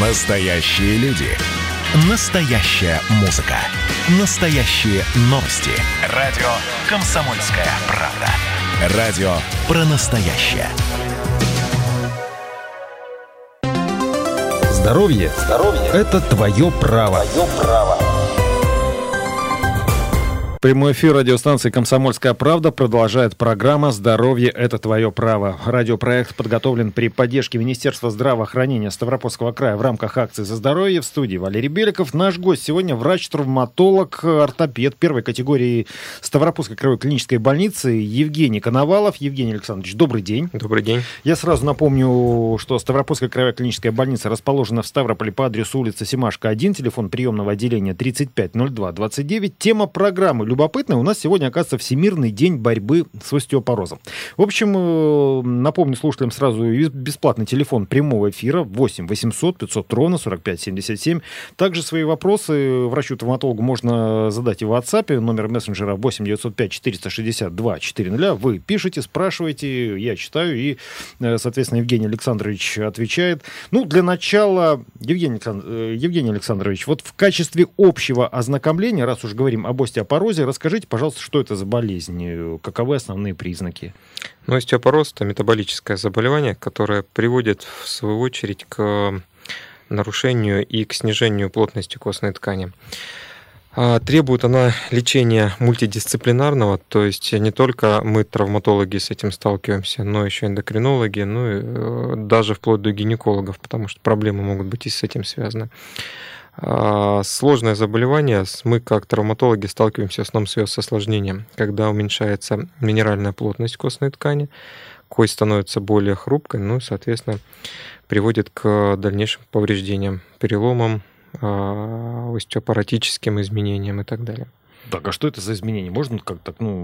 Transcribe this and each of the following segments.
Настоящие люди. Настоящая музыка. Настоящие новости. Радио «Комсомольская правда». Радио про настоящее. Здоровье, Здоровье – это твое право. Твое право. Прямой эфир радиостанции «Комсомольская правда» продолжает программа «Здоровье – это твое право». Радиопроект подготовлен при поддержке Министерства здравоохранения Ставропольского края в рамках акции «За здоровье» в студии Валерий Беликов. Наш гость сегодня врач-травматолог, ортопед первой категории Ставропольской краевой клинической больницы Евгений Коновалов. Евгений Александрович, добрый день. Добрый день. Я сразу напомню, что Ставропольская краевая клиническая больница расположена в Ставрополе по адресу улица Семашка 1, телефон приемного отделения 350229. Тема программы любопытное, у нас сегодня, оказывается, Всемирный день борьбы с остеопорозом. В общем, э, напомню слушателям сразу бесплатный телефон прямого эфира 8 800 500 ровно 45 77. Также свои вопросы врачу-травматологу можно задать и в WhatsApp, номер мессенджера 8 905 462 400. Вы пишете, спрашиваете, я читаю, и, э, соответственно, Евгений Александрович отвечает. Ну, для начала, Евгений. Э, Евгений Александрович, вот в качестве общего ознакомления, раз уж говорим об остеопорозе, остеопорозе. Расскажите, пожалуйста, что это за болезнь? Каковы основные признаки? Ну, остеопороз – это метаболическое заболевание, которое приводит, в свою очередь, к нарушению и к снижению плотности костной ткани. А, требует она лечения мультидисциплинарного, то есть не только мы, травматологи, с этим сталкиваемся, но еще эндокринологи, ну и э, даже вплоть до гинекологов, потому что проблемы могут быть и с этим связаны. А, сложное заболевание. Мы, как травматологи, сталкиваемся в основном с осложнением, когда уменьшается минеральная плотность костной ткани, кость становится более хрупкой, ну и, соответственно, приводит к дальнейшим повреждениям, переломам, а, остеопаратическим изменениям и так далее. Так, а что это за изменения? Можно как-то, ну,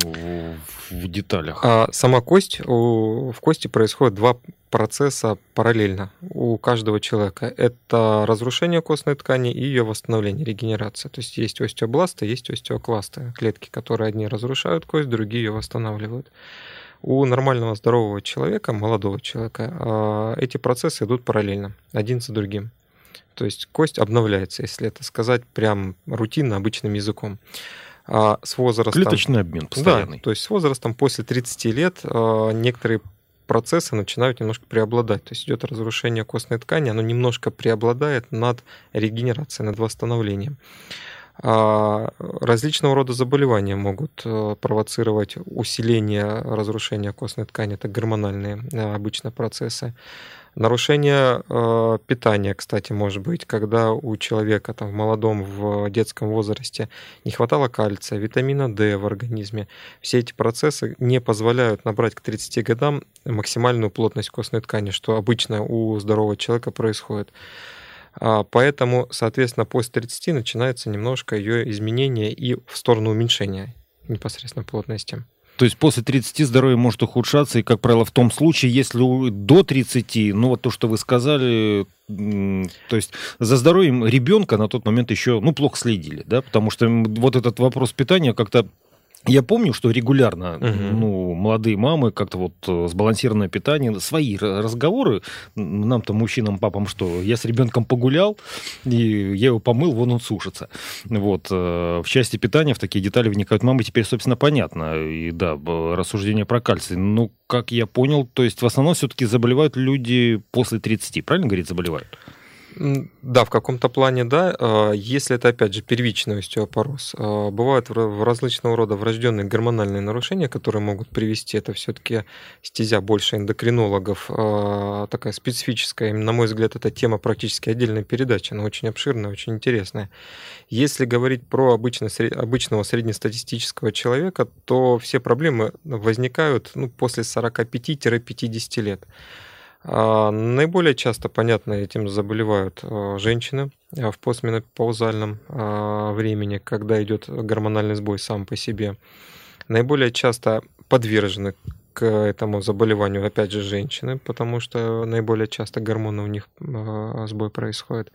в деталях? А сама кость, в кости происходит два процесса параллельно у каждого человека. Это разрушение костной ткани и ее восстановление, регенерация. То есть есть остеобласты, есть остеокласты, клетки, которые одни разрушают кость, другие ее восстанавливают. У нормального здорового человека, молодого человека, а, эти процессы идут параллельно, один за другим. То есть кость обновляется, если это сказать прям рутинно, обычным языком. А с возрастом... Клеточный обмен постоянный. Да, то есть с возрастом после 30 лет а, некоторые процессы начинают немножко преобладать. То есть идет разрушение костной ткани, оно немножко преобладает над регенерацией, над восстановлением. А различного рода заболевания могут э, провоцировать усиление разрушения костной ткани. Это гормональные э, обычно процессы. Нарушение э, питания, кстати, может быть, когда у человека там, в молодом, в детском возрасте не хватало кальция, витамина D в организме. Все эти процессы не позволяют набрать к 30 годам максимальную плотность костной ткани, что обычно у здорового человека происходит. А, поэтому, соответственно, после 30 начинается немножко ее изменение и в сторону уменьшения непосредственно плотности. То есть после 30 здоровье может ухудшаться, и, как правило, в том случае, если до 30, ну вот то, что вы сказали, то есть за здоровьем ребенка на тот момент еще, ну, плохо следили, да, потому что вот этот вопрос питания как-то я помню, что регулярно, угу. ну, молодые мамы как-то вот э, сбалансированное питание, свои разговоры, нам-то, мужчинам, папам, что я с ребенком погулял, и я его помыл, вон он сушится. Вот. Э, в части питания в такие детали вникают мамы, теперь, собственно, понятно. И да, рассуждение про кальций. Ну, как я понял, то есть в основном все-таки заболевают люди после 30, правильно говорить, заболевают? Да, в каком-то плане, да. А, если это, опять же, первичный остеопороз, а, бывают в различного рода врожденные гормональные нарушения, которые могут привести, это все-таки стезя больше эндокринологов, а, такая специфическая, на мой взгляд, эта тема практически отдельной передачи, она очень обширная, очень интересная. Если говорить про обычно, обычного среднестатистического человека, то все проблемы возникают ну, после 45-50 лет. А, наиболее часто, понятно, этим заболевают а, женщины а, в постменопаузальном времени, когда идет гормональный сбой сам по себе. Наиболее часто подвержены к этому заболеванию, опять же, женщины, потому что наиболее часто гормоны у них сбой происходит.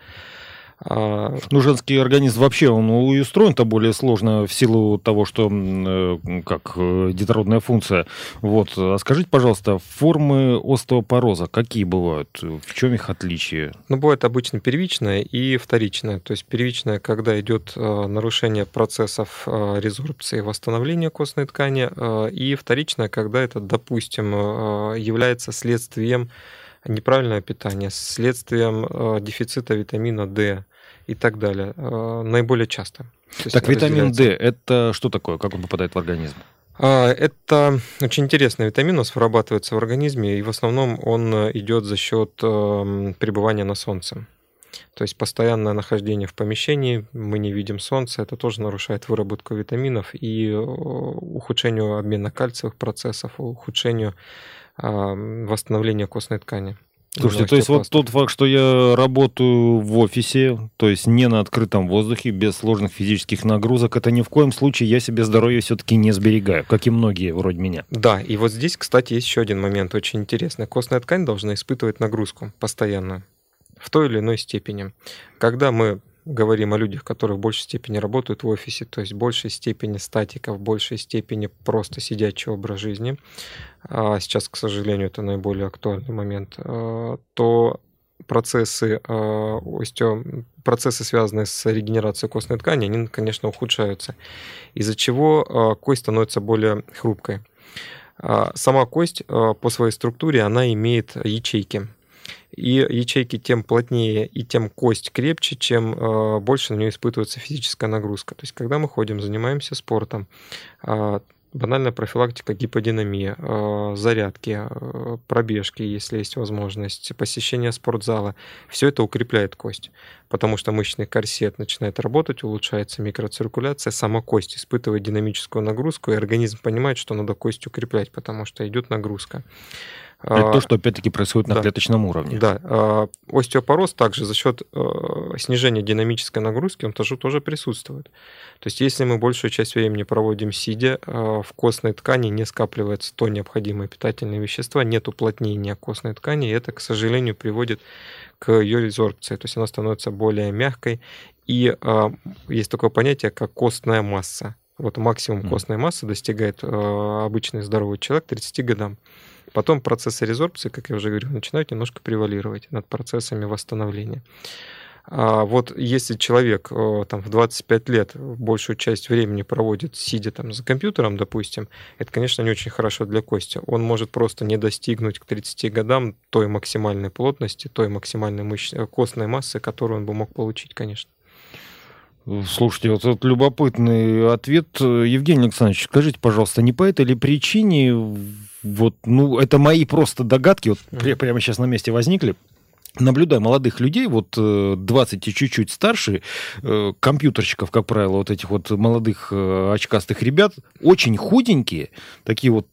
А... Ну, женский организм вообще, он устроен-то более сложно в силу того, что э, как э, детородная функция. Вот. А скажите, пожалуйста, формы остеопороза какие бывают? В чем их отличие? Ну, бывает обычно первичная и вторичная. То есть первичная, когда идет э, нарушение процессов резорбции восстановления костной ткани, и вторичная, когда это, допустим, является следствием неправильного питания, следствием дефицита витамина D, и так далее. Э, наиболее часто. Так, витамин D это что такое? Как он попадает в организм? А, это очень интересный витамин, у нас вырабатывается в организме, и в основном он идет за счет эм, пребывания на солнце. То есть постоянное нахождение в помещении, мы не видим солнца, это тоже нарушает выработку витаминов и э, ухудшению обмена кальциевых процессов, ухудшению восстановления костной ткани. Слушайте, то есть вот тот факт, что я работаю в офисе, то есть не на открытом воздухе, без сложных физических нагрузок, это ни в коем случае я себе здоровье все-таки не сберегаю, как и многие вроде меня. Да, и вот здесь, кстати, есть еще один момент очень интересный. Костная ткань должна испытывать нагрузку постоянно в той или иной степени. Когда мы говорим о людях, которые в большей степени работают в офисе, то есть в большей степени статика, в большей степени просто сидячий образ жизни, а сейчас, к сожалению, это наиболее актуальный момент, а, то процессы, а, остео, процессы, связанные с регенерацией костной ткани, они, конечно, ухудшаются, из-за чего а, кость становится более хрупкой. Сама кость по своей структуре, она имеет ячейки – и ячейки тем плотнее и тем кость крепче, чем э, больше на нее испытывается физическая нагрузка. То есть, когда мы ходим, занимаемся спортом, э, банальная профилактика гиподинамии, э, зарядки, пробежки, если есть возможность, посещение спортзала, все это укрепляет кость, потому что мышечный корсет начинает работать, улучшается микроциркуляция, сама кость испытывает динамическую нагрузку, и организм понимает, что надо кость укреплять, потому что идет нагрузка. Это то, что опять-таки происходит на да. клеточном уровне. Да. А, остеопороз также за счет э, снижения динамической нагрузки, он тоже, тоже присутствует. То есть если мы большую часть времени проводим сидя, э, в костной ткани не скапливается то необходимые питательные вещества, нет уплотнения костной ткани, и это, к сожалению, приводит к ее резорбции, то есть она становится более мягкой. И э, есть такое понятие, как костная масса. Вот максимум костной массы достигает обычный здоровый человек 30 годам. Потом процессы резорбции, как я уже говорил, начинают немножко превалировать над процессами восстановления. А вот если человек э, там, в 25 лет большую часть времени проводит, сидя там за компьютером, допустим, это, конечно, не очень хорошо для кости. Он может просто не достигнуть к 30 годам той максимальной плотности, той максимальной мышц... костной массы, которую он бы мог получить, конечно. Слушайте, вот этот любопытный ответ. Евгений Александрович, скажите, пожалуйста, не по этой ли причине вот, ну, это мои просто догадки, вот mm-hmm. прямо сейчас на месте возникли наблюдая молодых людей, вот 20 э, и чуть-чуть старше, э, компьютерщиков, как правило, вот этих вот молодых э, очкастых ребят, очень худенькие, такие вот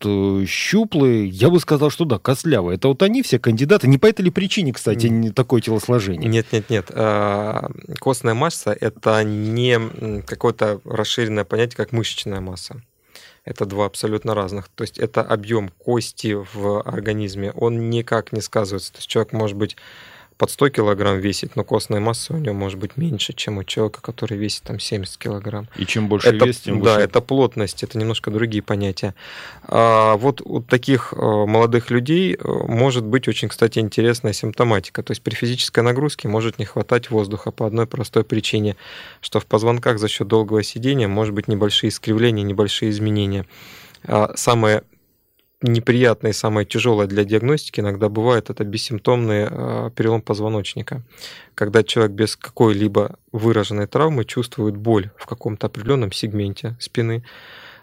щуплые, я бы сказал, что да, костлявые. Это вот они все кандидаты. Не по этой ли причине, кстати, не такое телосложение? Нет, нет, нет. А, костная масса – это не какое-то расширенное понятие, как мышечная масса. Это два абсолютно разных. То есть это объем кости в организме, он никак не сказывается. То есть человек может быть под 100 килограмм весит, но костная масса у него может быть меньше, чем у человека, который весит там 70 килограмм. И чем больше это, вес, тем да, выше... это плотность, это немножко другие понятия. А вот у таких э, молодых людей э, может быть очень, кстати, интересная симптоматика. То есть при физической нагрузке может не хватать воздуха по одной простой причине, что в позвонках за счет долгого сидения может быть небольшие искривления, небольшие изменения. А самое неприятное и самое тяжелое для диагностики иногда бывает это бессимптомный э, перелом позвоночника, когда человек без какой-либо выраженной травмы чувствует боль в каком-то определенном сегменте спины.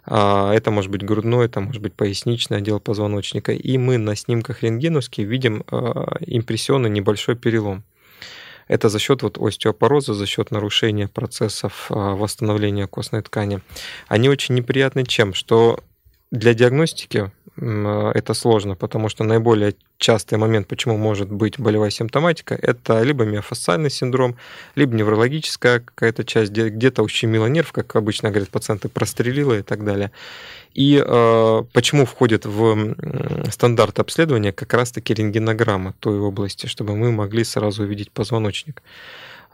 А, это может быть грудной, это может быть поясничный отдел позвоночника. И мы на снимках рентгеновских видим э, импрессионный небольшой перелом. Это за счет вот остеопороза, за счет нарушения процессов восстановления костной ткани. Они очень неприятны чем? Что для диагностики Э, это сложно, потому что наиболее частый момент, почему может быть болевая симптоматика, это либо миофасциальный синдром, либо неврологическая какая-то часть, где-то ущемила нерв, как обычно говорят пациенты, прострелила и так далее. И э, почему входит в стандарт обследования как раз-таки рентгенограмма той области, чтобы мы могли сразу увидеть позвоночник.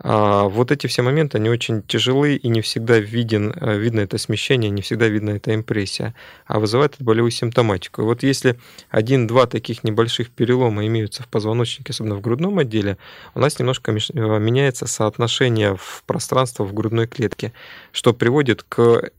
А вот эти все моменты, они очень тяжелые, и не всегда виден, э, видно это смещение, не всегда видно эта импрессия, а вызывает эту болевую симптоматику. И вот если один-два таких небольших перелома имеются в позвоночнике, особенно в грудном отделе, у нас немножко э, меняется соотношение в пространство в грудной клетке, что приводит к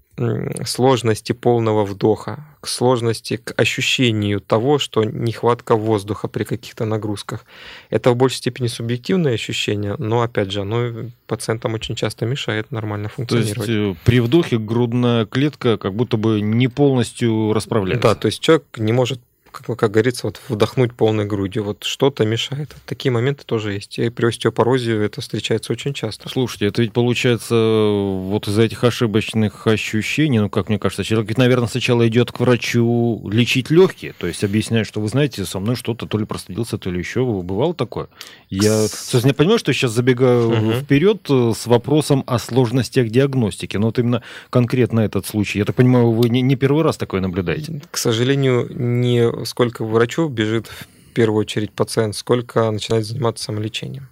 сложности полного вдоха, к сложности, к ощущению того, что нехватка воздуха при каких-то нагрузках. Это в большей степени субъективное ощущение, но, опять же, оно пациентам очень часто мешает нормально функционировать. То есть э, при вдохе грудная клетка как будто бы не полностью расправляется. Да, то есть человек не может как, как говорится, вот вдохнуть полной грудью. Вот что-то мешает. Такие моменты тоже есть. И при остеопорозе это встречается очень часто. Слушайте, это ведь получается вот из-за этих ошибочных ощущений, ну, как мне кажется, человек ведь, наверное, сначала идет к врачу лечить легкие, то есть объясняет, что вы знаете, со мной что-то то ли простудился, то ли еще. Бывало такое? Я, собственно, я понимаю, что я сейчас забегаю угу. вперед э, с вопросом о сложностях диагностики, но вот именно конкретно этот случай. Я так понимаю, вы не, не первый раз такое наблюдаете? К сожалению, не сколько врачу бежит в первую очередь пациент, сколько начинает заниматься самолечением.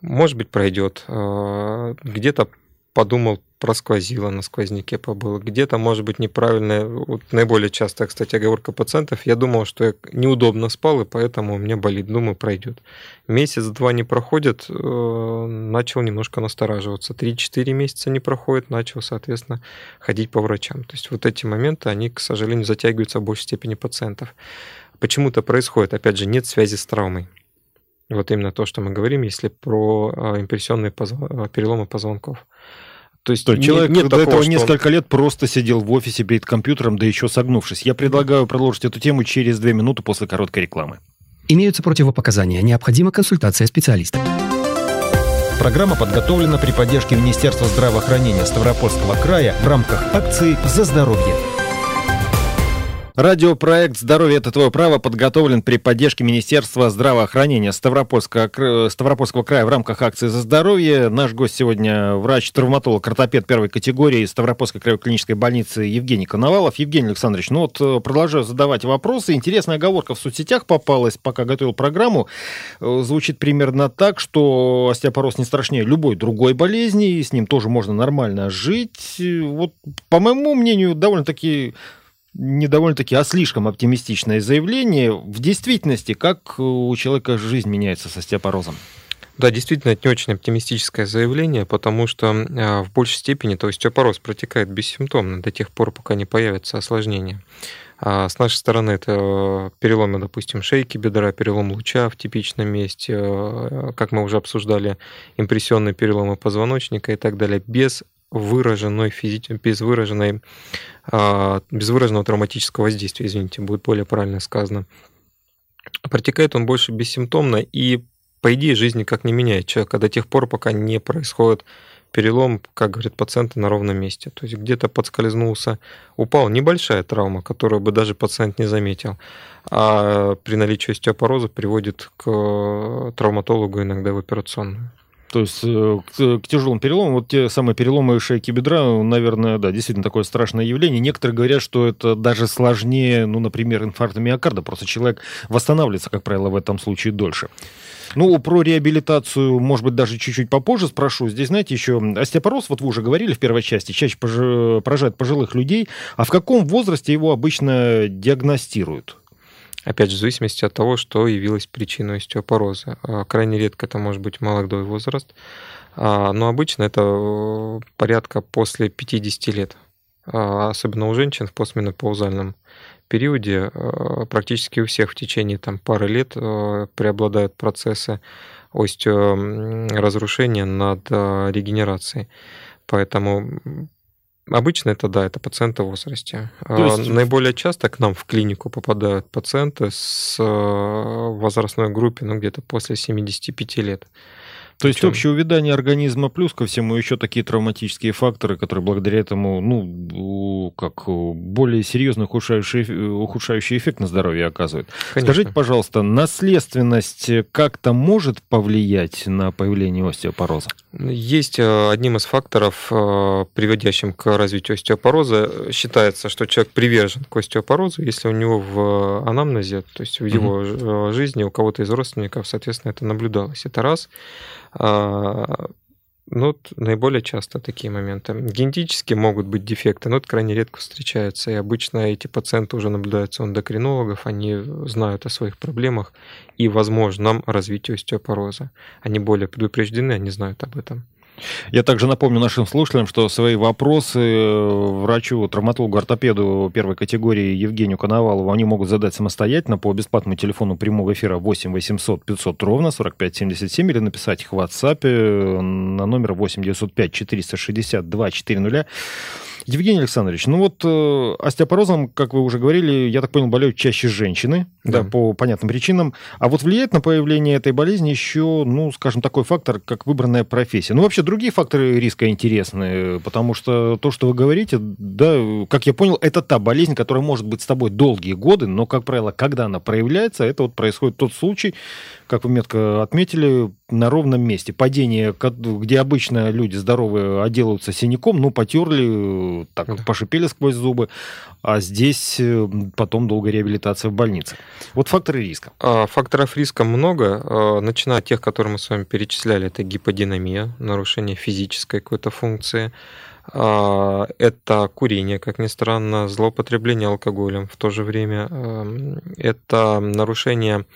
Может быть, пройдет. А, где-то подумал, просквозило, на сквозняке побыл. Где-то, может быть, неправильная, вот наиболее частая, кстати, оговорка пациентов, я думал, что я неудобно спал, и поэтому у меня болит, думаю, пройдет. Месяц-два не проходит, э, начал немножко настораживаться. Три-четыре месяца не проходит, начал, соответственно, ходить по врачам. То есть вот эти моменты, они, к сожалению, затягиваются в большей степени пациентов. Почему-то происходит, опять же, нет связи с травмой. Вот именно то, что мы говорим, если про э, импрессионные позв... переломы позвонков. То есть, То человек нет, нет до такого, этого несколько лет просто сидел в офисе перед компьютером, да еще согнувшись. Я предлагаю продолжить эту тему через две минуты после короткой рекламы. Имеются противопоказания. Необходима консультация специалиста. Программа подготовлена при поддержке Министерства здравоохранения Ставропольского края в рамках акции «За здоровье». Радиопроект «Здоровье – это твое право» подготовлен при поддержке Министерства здравоохранения Ставропольского, Ставропольского края в рамках акции «За здоровье». Наш гость сегодня врач-травматолог, ортопед первой категории Ставропольской краевой клинической больницы Евгений Коновалов. Евгений Александрович, ну вот э, продолжаю задавать вопросы. Интересная оговорка в соцсетях попалась, пока готовил программу. Э, звучит примерно так, что остеопороз не страшнее любой другой болезни, и с ним тоже можно нормально жить. Вот, по моему мнению, довольно-таки не довольно-таки, а слишком оптимистичное заявление. В действительности, как у человека жизнь меняется с остеопорозом? Да, действительно, это не очень оптимистическое заявление, потому что а, в большей степени то остеопороз протекает бессимптомно до тех пор, пока не появятся осложнения. А с нашей стороны это переломы, допустим, шейки бедра, перелом луча в типичном месте, а, как мы уже обсуждали, импрессионные переломы позвоночника и так далее, без выраженной физи... без выраженной а, без выраженного травматического воздействия, извините, будет более правильно сказано. Протекает он больше бессимптомно, и по идее жизнь никак не меняет человека до тех пор, пока не происходит перелом, как говорит пациент, на ровном месте. То есть где-то подскользнулся, упал. Небольшая травма, которую бы даже пациент не заметил. А при наличии остеопороза приводит к травматологу иногда в операционную. То есть э, к, к тяжелым переломам, вот те самые переломы шейки бедра, наверное, да, действительно такое страшное явление. Некоторые говорят, что это даже сложнее, ну, например, инфаркта миокарда. Просто человек восстанавливается, как правило, в этом случае дольше. Ну, про реабилитацию, может быть, даже чуть-чуть попозже спрошу. Здесь, знаете, еще остеопороз, вот вы уже говорили в первой части, чаще поражает пожилых людей. А в каком возрасте его обычно диагностируют? Опять же, в зависимости от того, что явилось причиной остеопороза. А, крайне редко это может быть молодой возраст, а, но обычно это э, порядка после 50 лет. А, особенно у женщин в постменопаузальном периоде практически у всех в течение там, пары лет э, преобладают процессы остеоразрушения над регенерацией. Поэтому Обычно это, да, это пациенты в возрасте. То есть... Наиболее часто к нам в клинику попадают пациенты с э, возрастной группе, ну, где-то после 75 лет. То есть общее увядание организма плюс ко всему еще такие травматические факторы, которые благодаря этому, ну, как более серьезный ухудшающий, ухудшающий эффект на здоровье оказывают. Конечно. Скажите, пожалуйста, наследственность как-то может повлиять на появление остеопороза? Есть э, одним из факторов, э, приводящим к развитию остеопороза, считается, что человек привержен к остеопорозу, если у него в анамнезе, то есть в его угу. жизни у кого-то из родственников, соответственно, это наблюдалось. Это раз. Ну, вот наиболее часто такие моменты. Генетически могут быть дефекты, но это крайне редко встречается. И обычно эти пациенты уже наблюдаются у эндокринологов, они знают о своих проблемах и возможном развитии остеопороза. Они более предупреждены, они знают об этом. Я также напомню нашим слушателям, что свои вопросы э, врачу, травматологу, ортопеду первой категории Евгению Коновалову они могут задать самостоятельно по бесплатному телефону прямого эфира 8 800 500 ровно 45 77 или написать их в WhatsApp э, на номер 8 905 462 400. Евгений Александрович, ну вот э, остеопорозом, как вы уже говорили, я так понял, болеют чаще женщины, да. да, по понятным причинам. А вот влияет на появление этой болезни еще, ну, скажем, такой фактор, как выбранная профессия. Ну, вообще другие факторы риска интересны, потому что то, что вы говорите, да, как я понял, это та болезнь, которая может быть с тобой долгие годы, но, как правило, когда она проявляется, это вот происходит тот случай, как вы метко отметили, на ровном месте. Падение, где обычно люди здоровые отделаются синяком, ну, потерли, так, да. пошипели сквозь зубы, а здесь э, потом долгая реабилитация в больнице. Вот факторы риска. А, факторов риска много, а, начиная от тех, которые мы с вами перечисляли, это гиподинамия, нарушение физической какой-то функции, это курение, как ни странно, злоупотребление алкоголем в то же время, эм, это нарушение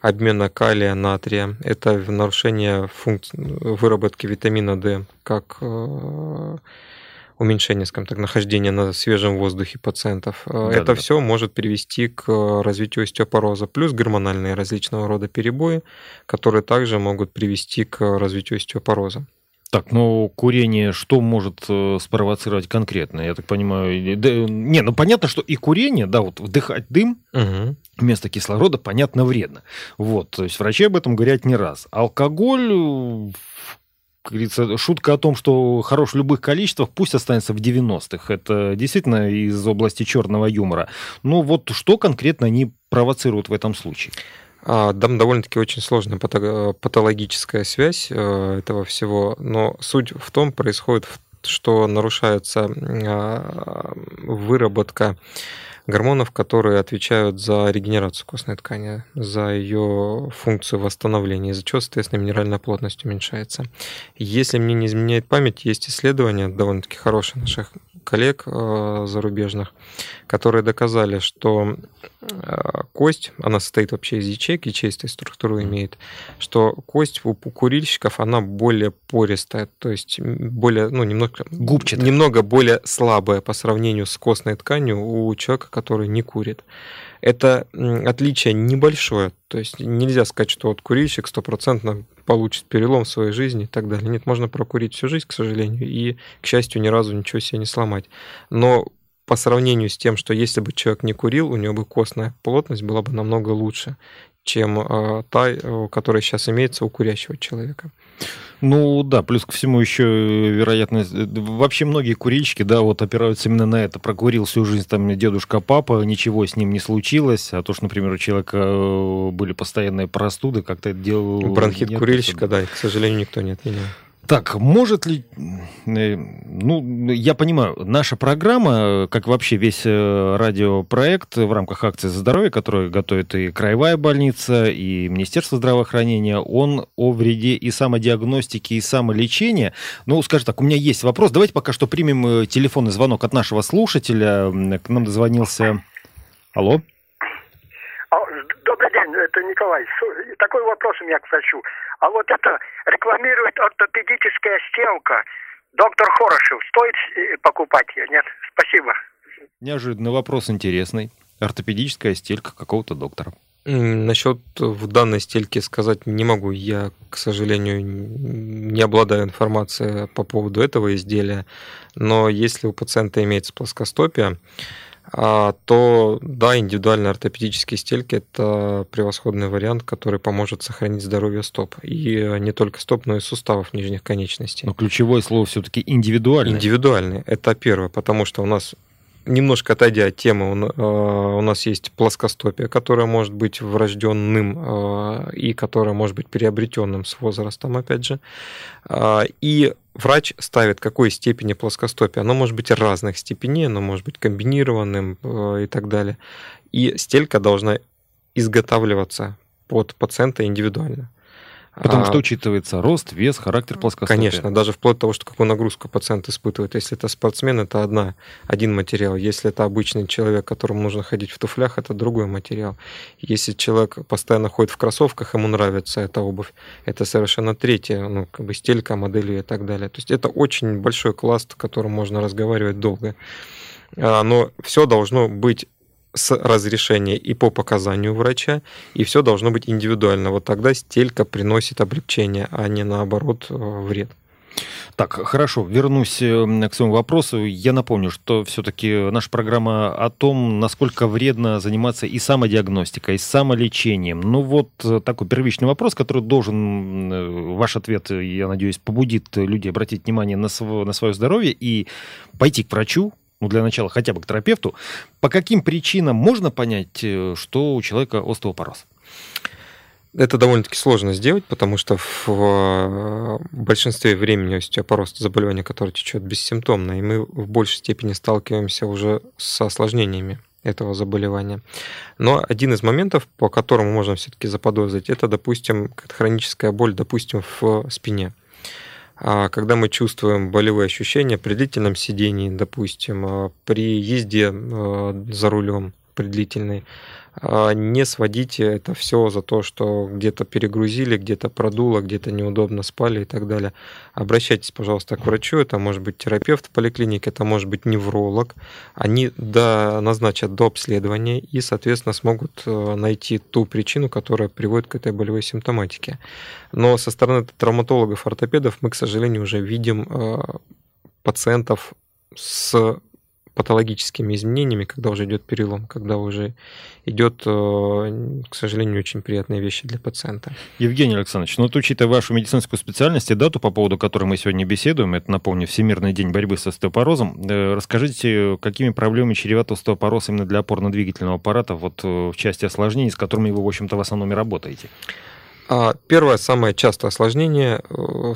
обмена калия, натрия, это нарушение функции выработки витамина D, как э, уменьшение, скажем так, нахождения на свежем воздухе пациентов. Э, да, это да. все может привести к развитию остеопороза, плюс гормональные различного рода перебои, которые также могут привести к развитию остеопороза. Так, ну курение что может э, спровоцировать конкретно? Я так понимаю, да, не, ну понятно, что и курение, да, вот вдыхать дым угу. вместо кислорода, понятно, вредно. Вот, то есть врачи об этом говорят не раз. Алкоголь, как говорится, шутка о том, что хорош в любых количествах, пусть останется в 90-х. Это действительно из области черного юмора. Но вот что конкретно они провоцируют в этом случае? А, там довольно-таки очень сложная патологическая связь э, этого всего, но суть в том происходит, что нарушается а, выработка гормонов, которые отвечают за регенерацию костной ткани, за ее функцию восстановления, из-за чего, соответственно, минеральная плотность уменьшается. Если мне не изменяет память, есть исследования довольно-таки хорошие наших коллег э, зарубежных, которые доказали, что э, кость, она состоит вообще из ячеек, ячеистой структуру имеет, что кость у курильщиков, она более пористая, то есть более, ну, немного, Губчатая. немного более слабая по сравнению с костной тканью у человека, который не курит. Это отличие небольшое, то есть нельзя сказать, что вот курильщик стопроцентно получит перелом в своей жизни и так далее. Нет, можно прокурить всю жизнь, к сожалению, и, к счастью, ни разу ничего себе не сломать. Но по сравнению с тем, что если бы человек не курил, у него бы костная плотность была бы намного лучше, чем э, та, э, которая сейчас имеется у курящего человека. Ну да, плюс ко всему еще вероятность... Вообще многие курильщики, да, вот опираются именно на это. Прокурил всю жизнь там дедушка, папа, ничего с ним не случилось. А то, что, например, у человека э, были постоянные простуды, как-то это делал... Бронхит нет, курильщика, да, к сожалению, никто не отменял. Так, может ли... Э, ну, я понимаю, наша программа, как вообще весь э, радиопроект в рамках акции «За здоровье», которую готовит и Краевая больница, и Министерство здравоохранения, он о вреде и самодиагностики, и самолечения. Ну, скажем так, у меня есть вопрос. Давайте пока что примем э, телефонный звонок от нашего слушателя. К нам дозвонился... Алло? Добрый день, это Николай. Такой вопрос у меня к врачу. А вот это рекламирует ортопедическая стелка. Доктор Хорошев, стоит э, покупать ее? Нет? Спасибо. Неожиданный вопрос интересный. Ортопедическая стелька какого-то доктора. Насчет в данной стельке сказать не могу. Я, к сожалению, не обладаю информацией по поводу этого изделия. Но если у пациента имеется плоскостопия, а, то да, индивидуальные ортопедические стельки – это превосходный вариант, который поможет сохранить здоровье стоп. И не только стоп, но и суставов нижних конечностей. Но ключевое слово все-таки индивидуальный. Индивидуальный – это первое, потому что у нас немножко отойдя от темы, э, у нас есть плоскостопия, которая может быть врожденным э, и которая может быть приобретенным с возрастом, опять же. А, и врач ставит какой степени плоскостопия. Оно может быть разных степеней, оно может быть комбинированным э, и так далее. И стелька должна изготавливаться под пациента индивидуально. Потому а, что учитывается рост, вес, характер плоскостопия. Конечно, даже вплоть до того, что какую нагрузку пациент испытывает. Если это спортсмен, это одна, один материал. Если это обычный человек, которому нужно ходить в туфлях, это другой материал. Если человек постоянно ходит в кроссовках, ему нравится эта обувь, это совершенно третья, ну, как бы стелька, модели и так далее. То есть это очень большой класс, о котором можно разговаривать долго. А, но все должно быть с разрешения и по показанию врача, и все должно быть индивидуально. Вот тогда стелька приносит облегчение, а не наоборот э, вред. Так, хорошо, вернусь э, к своему вопросу. Я напомню, что все-таки наша программа о том, насколько вредно заниматься и самодиагностикой, и самолечением. Ну вот э, такой первичный вопрос, который должен, ваш ответ, я надеюсь, побудит людей обратить внимание на, св- на свое здоровье и пойти к врачу, ну, для начала хотя бы к терапевту, по каким причинам можно понять, э, что у человека остеопороз? Это довольно-таки сложно сделать, потому что в э, большинстве времени остеопороз – это заболевание, которое течет бессимптомно, и мы в большей степени сталкиваемся уже с осложнениями этого заболевания. Но один из моментов, по которому можно все-таки заподозрить, это, допустим, хроническая боль, допустим, в спине. А когда мы чувствуем болевые ощущения при длительном сидении, допустим, а, при езде а, за рулем при длительной, не сводите это все за то, что где-то перегрузили, где-то продуло, где-то неудобно спали и так далее. Обращайтесь, пожалуйста, к врачу. Это может быть терапевт в поликлинике, это может быть невролог. Они до, назначат до обследования и, соответственно, смогут э, найти ту причину, которая приводит к этой болевой симптоматике. Но со стороны травматологов, ортопедов мы, к сожалению, уже видим э, пациентов с патологическими изменениями, когда уже идет перелом, когда уже идет, э, к сожалению, очень приятные вещи для пациента. Евгений Александрович, ну вот учитывая вашу медицинскую специальность и дату, по поводу которой мы сегодня беседуем, это, напомню, Всемирный день борьбы с остеопорозом, э, расскажите, какими проблемами чреват остеопороз именно для опорно-двигательного аппарата, вот э, в части осложнений, с которыми вы, в общем-то, в основном и работаете? А первое, самое частое осложнение,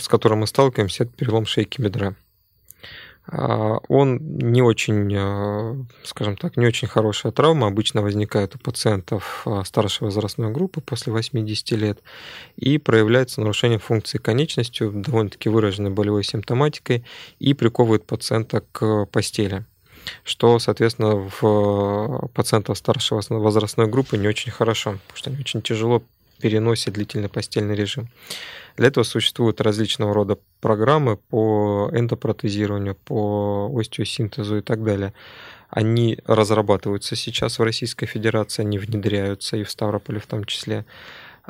с которым мы сталкиваемся, это перелом шейки бедра. А, он не очень, а, скажем так, не очень хорошая травма. Обычно возникает у пациентов а, старшей возрастной группы после 80 лет и проявляется нарушение функции конечностью, довольно-таки выраженной болевой симптоматикой и приковывает пациента к постели что, соответственно, в пациентов старшей возрастной группы не очень хорошо, потому что они очень тяжело переносят длительный постельный режим. Для этого существуют различного рода программы по эндопротезированию, по остеосинтезу и так далее. Они разрабатываются сейчас в Российской Федерации, они внедряются и в Ставрополе в том числе.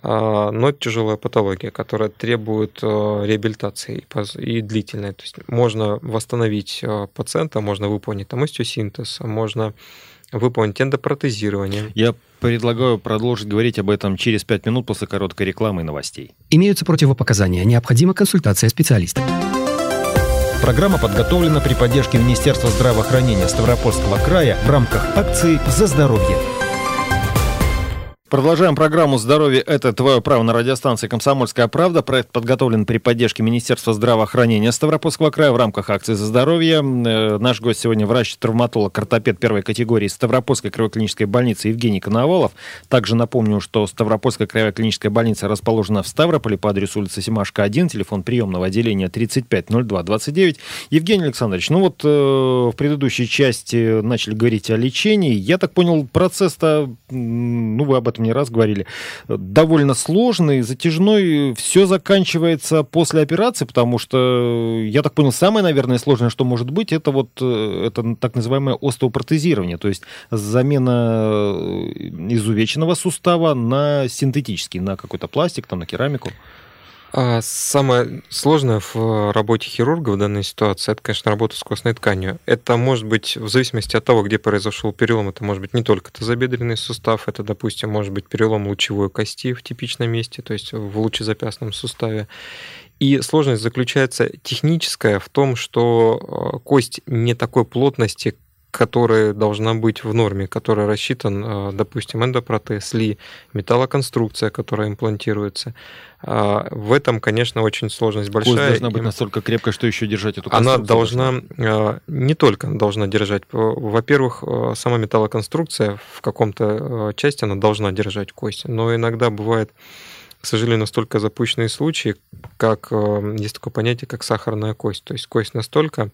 А, но это тяжелая патология, которая требует э, реабилитации и длительной. То есть можно восстановить э, пациента, можно выполнить там остеосинтез, можно выполнить эндопротезирование. Я предлагаю продолжить говорить об этом через 5 минут после короткой рекламы и новостей. Имеются противопоказания. Необходима консультация специалиста. Программа подготовлена при поддержке Министерства здравоохранения Ставропольского края в рамках акции «За здоровье». Продолжаем программу «Здоровье – это твое право» на радиостанции «Комсомольская правда». Проект подготовлен при поддержке Министерства здравоохранения Ставропольского края в рамках акции «За здоровье». Э, наш гость сегодня врач-травматолог, ортопед первой категории Ставропольской краевой клинической больницы Евгений Коновалов. Также напомню, что Ставропольская краевая клиническая больница расположена в Ставрополе по адресу улицы Симашка, 1, телефон приемного отделения 350229. Евгений Александрович, ну вот э, в предыдущей части начали говорить о лечении. Я так понял, процесс-то, ну вы об этом этом не раз говорили, довольно сложный, затяжной. Все заканчивается после операции, потому что, я так понял, самое, наверное, сложное, что может быть, это вот э, это так называемое остеопротезирование, то есть замена э, изувеченного сустава на синтетический, на какой-то пластик, там, на керамику. А самое сложное в работе хирурга в данной ситуации, это, конечно, работа с костной тканью. Это может быть, в зависимости от того, где произошел перелом, это может быть не только тазобедренный сустав, это, допустим, может быть перелом лучевой кости в типичном месте, то есть в лучезапястном суставе. И сложность заключается техническая в том, что э, кость не такой плотности, которая должна быть в норме, которая рассчитан, э, допустим, эндопротез, ли, металлоконструкция, которая имплантируется. А, в этом, конечно, очень сложность большая. Кость должна быть настолько крепкая, что еще держать эту конструкцию. Она должна, э, не только должна держать. Во-первых, э, сама металлоконструкция в каком-то части она должна держать кость, но иногда бывает к сожалению, настолько запущенные случаи, как есть такое понятие, как сахарная кость. То есть кость настолько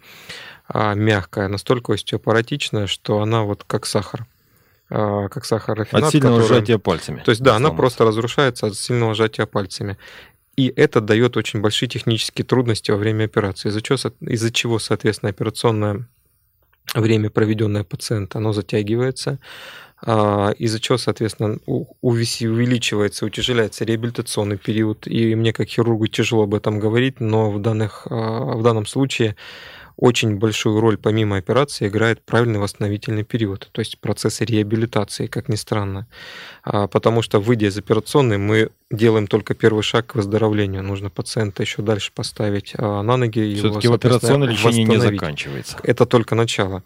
а, мягкая, настолько остеопаратичная, что она вот как сахар как сахарофинат. От сильного который... сжатия пальцами. То есть, да, она просто разрушается от сильного сжатия пальцами. И это дает очень большие технические трудности во время операции, из-за чего, из чего соответственно, операционное время, проведенное пациента, оно затягивается, а, из-за чего, соответственно, увеличивается, утяжеляется реабилитационный период. И мне, как хирургу, тяжело об этом говорить, но в, данных, а, в данном случае очень большую роль помимо операции играет правильный восстановительный период, то есть процесс реабилитации, как ни странно. А, потому что, выйдя из операционной, мы делаем только первый шаг к выздоровлению. Нужно пациента еще дальше поставить а, на ноги. Все-таки в операционное лечение не заканчивается. Это только начало.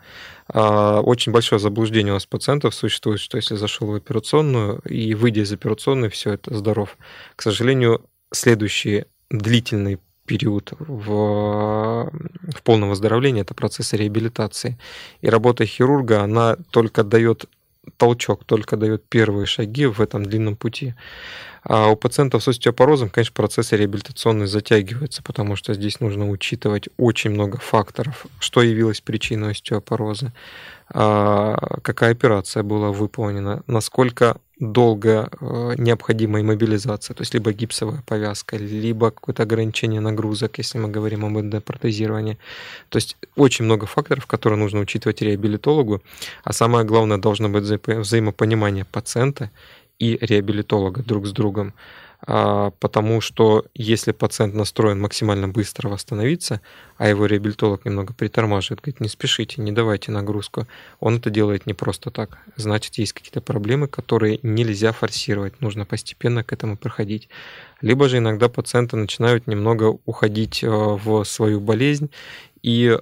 А, очень большое заблуждение у нас пациентов существует, что если зашел в операционную и выйдя из операционной, все это здоров. К сожалению, следующий длительный период в, в полном выздоровлении, это процесс реабилитации. И работа хирурга, она только дает толчок, только дает первые шаги в этом длинном пути. А у пациентов с остеопорозом, конечно, процесс реабилитационный затягивается, потому что здесь нужно учитывать очень много факторов, что явилось причиной остеопороза, а, какая операция была выполнена, насколько долго э, необходима иммобилизация, то есть либо гипсовая повязка, либо какое-то ограничение нагрузок, если мы говорим об эндопротезировании. То есть очень много факторов, которые нужно учитывать реабилитологу, а самое главное должно быть вза взаимопонимание пациента и реабилитолога друг с другом. А, потому что если пациент настроен максимально быстро восстановиться, а его реабилитолог немного притормаживает, говорит, не спешите, не давайте нагрузку, он это делает не просто так. Значит, есть какие-то проблемы, которые нельзя форсировать, нужно постепенно к этому проходить. Либо же иногда пациенты начинают немного уходить э, в свою болезнь и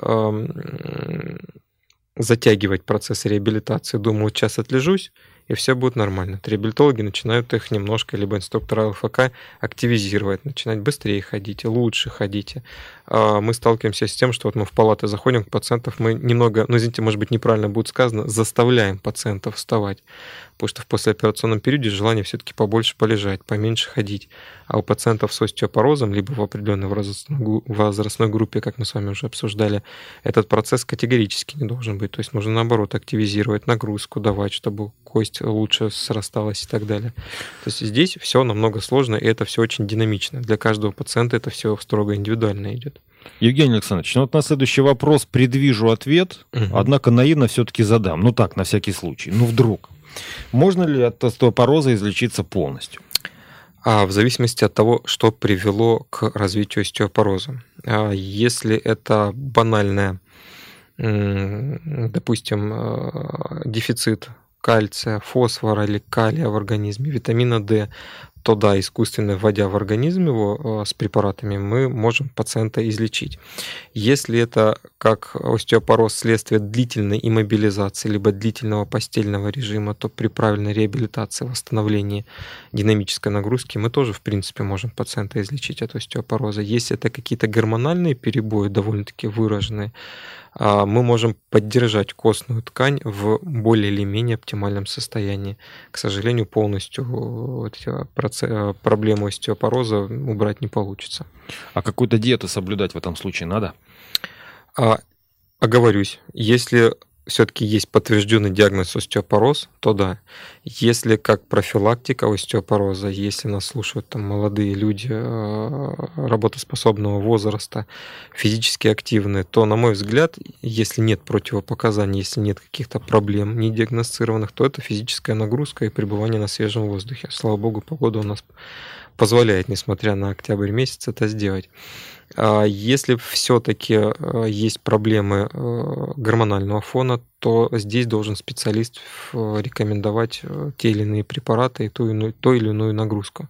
затягивать процесс реабилитации. Думаю, сейчас отлежусь, и все будет нормально. Реабилитологи начинают их немножко, либо инструктора ЛФК активизировать, начинать быстрее ходить, лучше ходить. А, мы сталкиваемся с тем, что вот мы в палаты заходим к пациентов, мы немного, ну, извините, может быть, неправильно будет сказано, заставляем пациентов вставать потому что в послеоперационном периоде желание все-таки побольше полежать, поменьше ходить. А у пациентов с остеопорозом, либо в определенной возрастной группе, как мы с вами уже обсуждали, этот процесс категорически не должен быть. То есть нужно, наоборот, активизировать нагрузку, давать, чтобы кость лучше срасталась и так далее. То есть здесь все намного сложно, и это все очень динамично. Для каждого пациента это все строго индивидуально идет. Евгений Александрович, ну вот на следующий вопрос предвижу ответ, угу. однако наивно все-таки задам. Ну так, на всякий случай. Ну вдруг. Можно ли от остеопороза излечиться полностью? А в зависимости от того, что привело к развитию остеопороза. А если это банальная, допустим, э, дефицит кальция, фосфора или калия в организме, витамина D, то да, искусственно вводя в организм его э, с препаратами, мы можем пациента излечить. Если это как остеопороз следствие длительной иммобилизации либо длительного постельного режима, то при правильной реабилитации, восстановлении динамической нагрузки мы тоже, в принципе, можем пациента излечить от остеопороза. Если это какие-то гормональные перебои довольно-таки выраженные, а, мы можем поддержать костную ткань в более или менее оптимальном состоянии. К сожалению, полностью вот эти процесс, проблему остеопороза убрать не получится. А какую-то диету соблюдать в этом случае надо? А, оговорюсь, если все-таки есть подтвержденный диагноз остеопороз, то да. Если как профилактика остеопороза, если нас слушают там молодые люди э, работоспособного возраста, физически активные, то, на мой взгляд, если нет противопоказаний, если нет каких-то проблем не диагностированных, то это физическая нагрузка и пребывание на свежем воздухе. Слава богу, погода у нас позволяет, несмотря на октябрь месяц, это сделать. А если все-таки э, есть проблемы э, гормонального фона, то здесь должен специалист рекомендовать э, те или иные препараты и ту, иную, ту или иную нагрузку.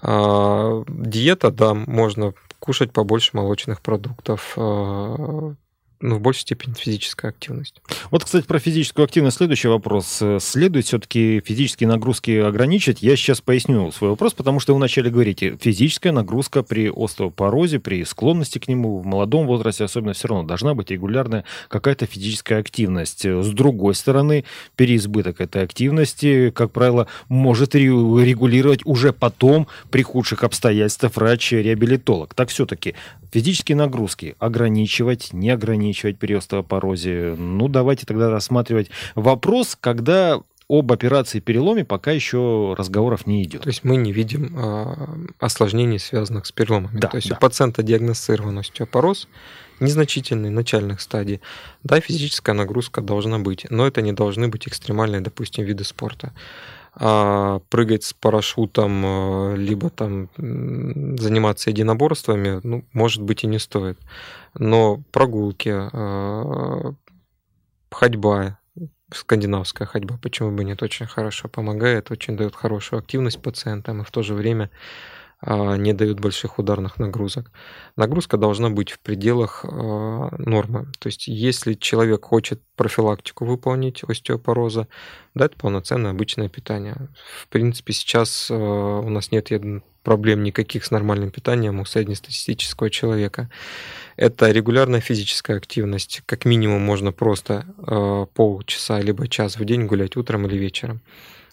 А, диета, да, можно кушать побольше молочных продуктов, ну, в большей степени физическая активность. Вот, кстати, про физическую активность следующий вопрос. Следует все-таки физические нагрузки ограничить? Я сейчас поясню свой вопрос, потому что вы вначале говорите, физическая нагрузка при остеопорозе, при склонности к нему в молодом возрасте особенно все равно должна быть регулярная какая-то физическая активность. С другой стороны, переизбыток этой активности, как правило, может регулировать уже потом при худших обстоятельствах врач-реабилитолог. Так все-таки физические нагрузки ограничивать, не ограничивать при остеопорозе. Ну, давайте тогда рассматривать вопрос, когда об операции переломе пока еще разговоров не идет. То есть мы не видим э, осложнений, связанных с переломами. Да, То есть да. у пациента диагностирован остеопороз, незначительной начальных стадий, да, физическая нагрузка должна быть, но это не должны быть экстремальные, допустим, виды спорта. А прыгать с парашютом, э, либо там заниматься единоборствами, ну, может быть, и не стоит. Но прогулки, э, ходьба, скандинавская ходьба, почему бы нет, очень хорошо помогает, очень дает хорошую активность пациентам и в то же время а, не дают больших ударных нагрузок. Нагрузка должна быть в пределах а, нормы. То есть, если человек хочет профилактику выполнить остеопороза, да, это полноценное обычное питание. В принципе, сейчас а, у нас нет проблем никаких с нормальным питанием у среднестатистического человека. Это регулярная физическая активность. Как минимум можно просто полчаса либо час в день гулять утром или вечером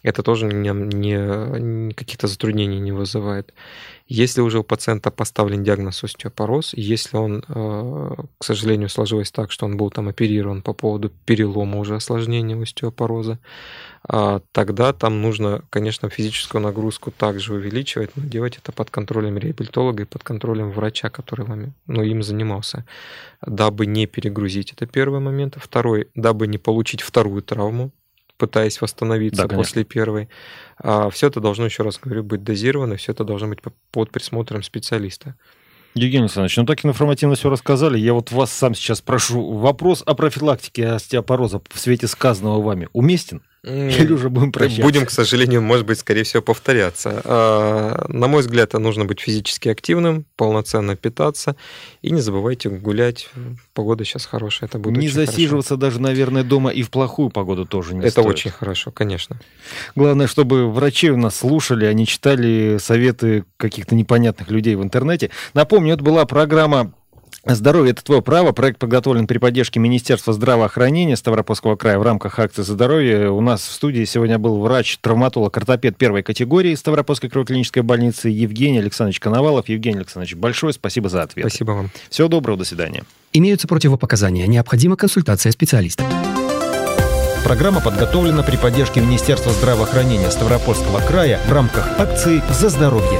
это тоже не, не, каких-то затруднений не вызывает. Если уже у пациента поставлен диагноз остеопороз, если он, э, к сожалению, сложилось так, что он был там оперирован по поводу перелома уже осложнения остеопороза, а, тогда там нужно, конечно, физическую нагрузку также увеличивать, но делать это под контролем реабилитолога и под контролем врача, который вами, ну, им занимался, дабы не перегрузить. Это первый момент. Второй, дабы не получить вторую травму, пытаясь восстановиться да, после первой. А все это должно, еще раз говорю, быть дозировано, все это должно быть под присмотром специалиста. Евгений Александрович, ну так информативно все рассказали. Я вот вас сам сейчас прошу. Вопрос о профилактике остеопороза в свете сказанного вами уместен? Или уже будем прощаться? Будем, к сожалению, может быть, скорее всего, повторяться. А, на мой взгляд, нужно быть физически активным, полноценно питаться. И не забывайте гулять. Погода сейчас хорошая, это будет Не засиживаться хорошо. даже, наверное, дома и в плохую погоду тоже не Это стоит. очень хорошо, конечно. Главное, чтобы врачи у нас слушали, а не читали советы каких-то непонятных людей в интернете. Напомню, это была программа Здоровье – это твое право. Проект подготовлен при поддержке Министерства здравоохранения Ставропольского края в рамках акции «За здоровье». У нас в студии сегодня был врач-травматолог, ортопед первой категории Ставропольской кровоклинической больницы Евгений Александрович Коновалов. Евгений Александрович, большое спасибо за ответ. Спасибо вам. Всего доброго, до свидания. Имеются противопоказания. Необходима консультация специалиста. Программа подготовлена при поддержке Министерства здравоохранения Ставропольского края в рамках акции «За здоровье».